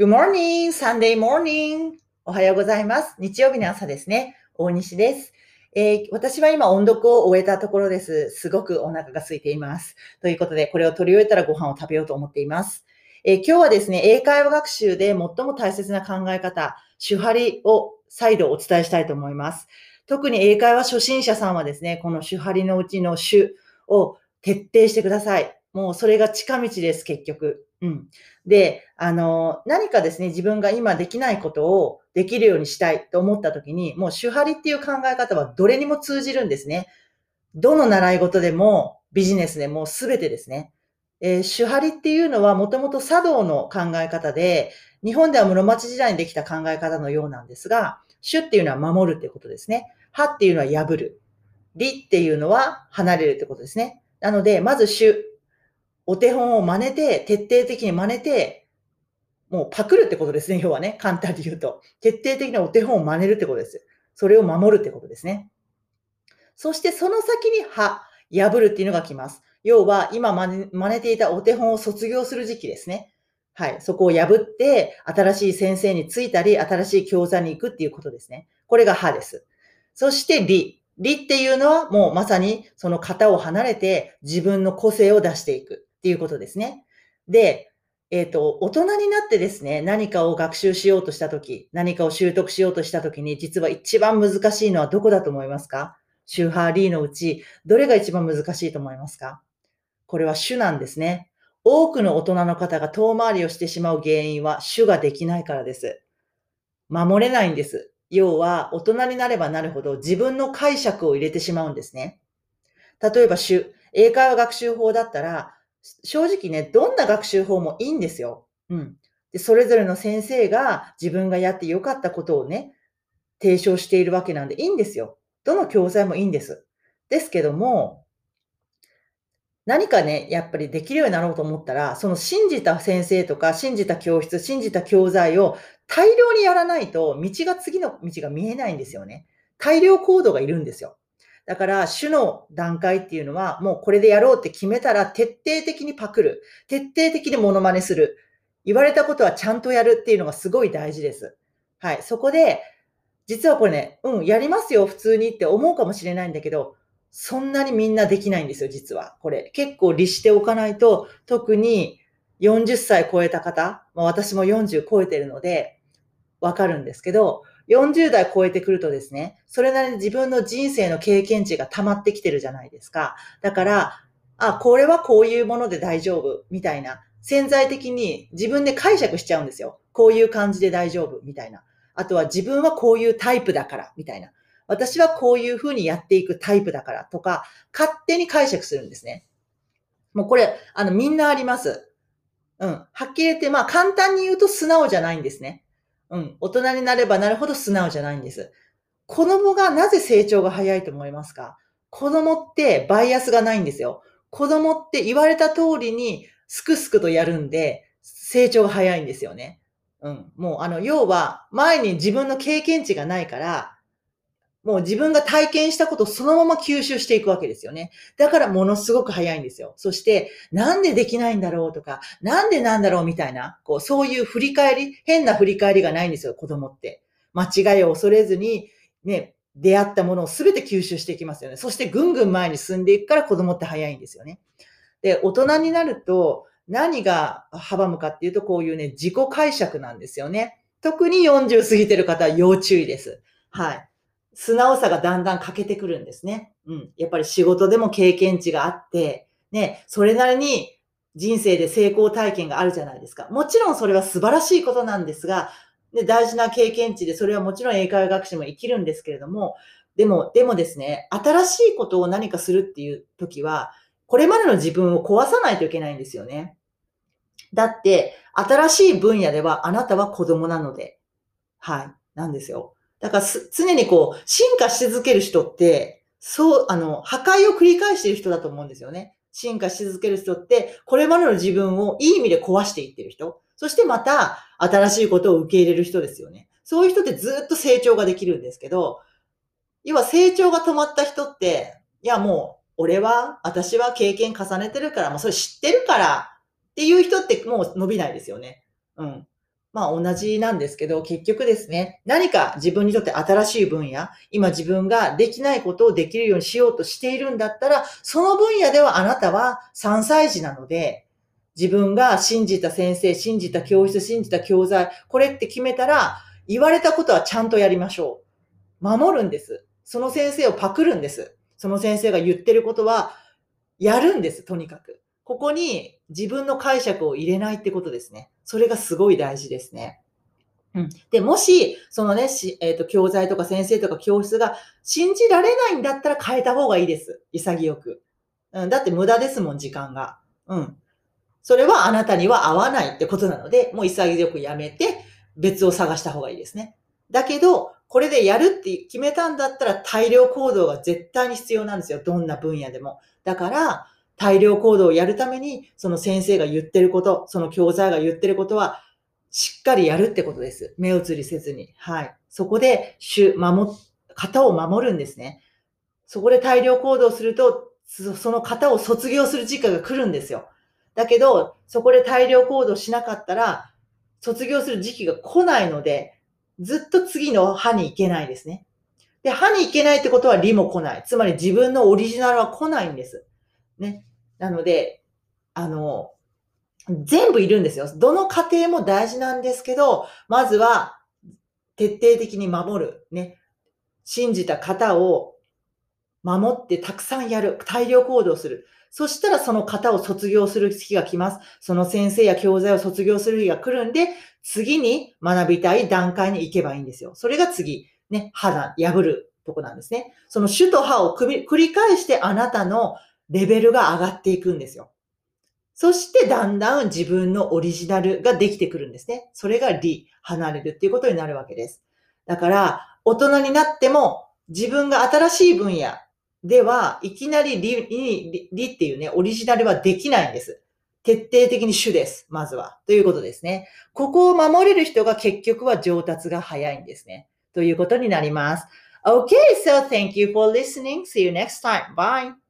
Good morning, Sunday morning. おはようございます。日曜日の朝ですね。大西です。えー私は今音読を終えたところです。すごくお腹が空いています。ということで、これを取り終えたらご飯を食べようと思っています。えー今日はですね、英会話学習で最も大切な考え方、手張りを再度お伝えしたいと思います。特に英会話初心者さんはですね、この手張りのうちの手を徹底してください。もうそれが近道です、結局。うん。で、あの、何かですね、自分が今できないことをできるようにしたいと思った時に、もう手張りっていう考え方はどれにも通じるんですね。どの習い事でもビジネスでも全てですね。えー手張りっていうのはもともと茶道の考え方で、日本では室町時代にできた考え方のようなんですが、主っていうのは守るってことですね。派っていうのは破る。理っていうのは離れるってことですね。なので、まず主、お手本を真似て、徹底的に真似て、もうパクるってことですね、要はね。簡単に言うと。徹底的なお手本を真似るってことです。それを守るってことですね。そしてその先に歯、破るっていうのが来ます。要は、今真似真似ていたお手本を卒業する時期ですね。はい。そこを破って、新しい先生についたり、新しい教材に行くっていうことですね。これが歯です。そして理。理っていうのはもうまさにその型を離れて自分の個性を出していくっていうことですね。で、えっ、と、大人になってですね、何かを学習しようとしたとき、何かを習得しようとしたときに、実は一番難しいのはどこだと思いますか？シューハーリーのうち、どれが一番難しいと思いますか？これは主なんですね。多くの大人の方が遠回りをしてしまう原因は主ができないからです。守れないんです。要は、大人になればなるほど自分の解釈を入れてしまうんですね。例えば主、英会話学習法だったら、正直ね、どんな学習法もいいんですよ。うん。で、それぞれの先生が自分がやってよかったことをね、提唱しているわけなんでいいんですよ。どの教材もいいんです。ですけども、何かね、やっぱりできるようになろうと思ったら、その信じた先生とか、信じた教室、信じた教材を大量にやらないと、道が次の道が見えないんですよね。大量行動がいるんですよ。だから、主の段階っていうのは、もうこれでやろうって決めたら、徹底的にパクる。徹底的にモノマネする。言われたことはちゃんとやるっていうのがすごい大事です。はい。そこで、実はこれね、うん、やりますよ、普通にって思うかもしれないんだけど、そんなにみんなできないんですよ、実は。これ。結構律しておかないと、特に40歳超えた方、まあ、私も40超えてるので、わかるんですけど、40代超えてくるとですね、それなりに自分の人生の経験値が溜まってきてるじゃないですか。だから、あ、これはこういうもので大丈夫、みたいな。潜在的に自分で解釈しちゃうんですよ。こういう感じで大丈夫、みたいな。あとは自分はこういうタイプだから、みたいな。私はこういうふうにやっていくタイプだからとか、勝手に解釈するんですね。もうこれ、あの、みんなあります。うん。はっきり言って、まあ簡単に言うと素直じゃないんですね。うん。大人になればなるほど素直じゃないんです。子供がなぜ成長が早いと思いますか？子供ってバイアスがないんですよ。子供って言われた通りにすくすくとやるんで、成長が早いんですよね。うん。もうあの、要は前に自分の経験値がないから、もう自分が体験したことをそのまま吸収していくわけですよね。だからものすごく早いんですよ。そして、なんでできないんだろうとか、なんでなんだろうみたいな、こう、そういう振り返り、変な振り返りがないんですよ、子供って。間違いを恐れずに、ね、出会ったものを全て吸収していきますよね。そしてぐんぐん前に進んでいくから子供って早いんですよね。で、大人になると何が阻むかっていうと、こういうね、自己解釈なんですよね。特に40過ぎてる方は要注意です。はい。素直さがだんだん欠けてくるんですね。うん。やっぱり仕事でも経験値があって、ね、それなりに人生で成功体験があるじゃないですか。もちろんそれは素晴らしいことなんですが、ね、大事な経験値で、それはもちろん英会話学習も生きるんですけれども、でも、でもですね、新しいことを何かするっていう時は、これまでの自分を壊さないといけないんですよね。だって、新しい分野ではあなたは子供なので、はい、なんですよ。だからす常にこう、進化し続ける人って、そう、あの、破壊を繰り返している人だと思うんですよね。進化し続ける人って、これまでの自分をいい意味で壊していってる人。そしてまた、新しいことを受け入れる人ですよね。そういう人ってずっと成長ができるんですけど、要は成長が止まった人って、いやもう、俺は、私は経験重ねてるから、もうそれ知ってるからっていう人ってもう伸びないですよね。うん。まあ同じなんですけど、結局ですね、何か自分にとって新しい分野、今自分ができないことをできるようにしようとしているんだったら、その分野ではあなたは3歳児なので、自分が信じた先生、信じた教室、信じた教材、これって決めたら、言われたことはちゃんとやりましょう。守るんです。その先生をパクるんです。その先生が言ってることは、やるんです、とにかく。ここに自分の解釈を入れないってことですね。それがすごい大事ですね。うん、で、もし、そのね、えっ、ー、と、教材とか先生とか教室が信じられないんだったら変えた方がいいです。潔く。うん、だって無駄ですもん、時間が。うん。それはあなたには合わないってことなので、もう潔くやめて別を探した方がいいですね。だけど、これでやるって決めたんだったら大量行動が絶対に必要なんですよ。どんな分野でも。だから、大量行動をやるために、その先生が言ってること、その教材が言ってることは、しっかりやるってことです。目移りせずに。はい。そこで、主、守、型を守るんですね。そこで大量行動すると、その型を卒業する時間が来るんですよ。だけど、そこで大量行動しなかったら、卒業する時期が来ないので、ずっと次の歯に行けないですね。で、歯に行けないってことは理も来ない。つまり自分のオリジナルは来ないんです。ね。なので、あの、全部いるんですよ。どの過程も大事なんですけど、まずは徹底的に守る。ね。信じた方を守ってたくさんやる。大量行動する。そしたらその方を卒業する日が来ます。その先生や教材を卒業する日が来るんで、次に学びたい段階に行けばいいんですよ。それが次、ね、肌、破るとこなんですね。その主と歯を繰り返してあなたのレベルが上がっていくんですよ。そしてだんだん自分のオリジナルができてくるんですね。それが理、離れるっていうことになるわけです。だから、大人になっても自分が新しい分野では、いきなり理、理、理っていうね、オリジナルはできないんです。徹底的に主です。まずは。ということですね。ここを守れる人が結局は上達が早いんですね。ということになります。Okay, so thank you for listening. See you next time. Bye.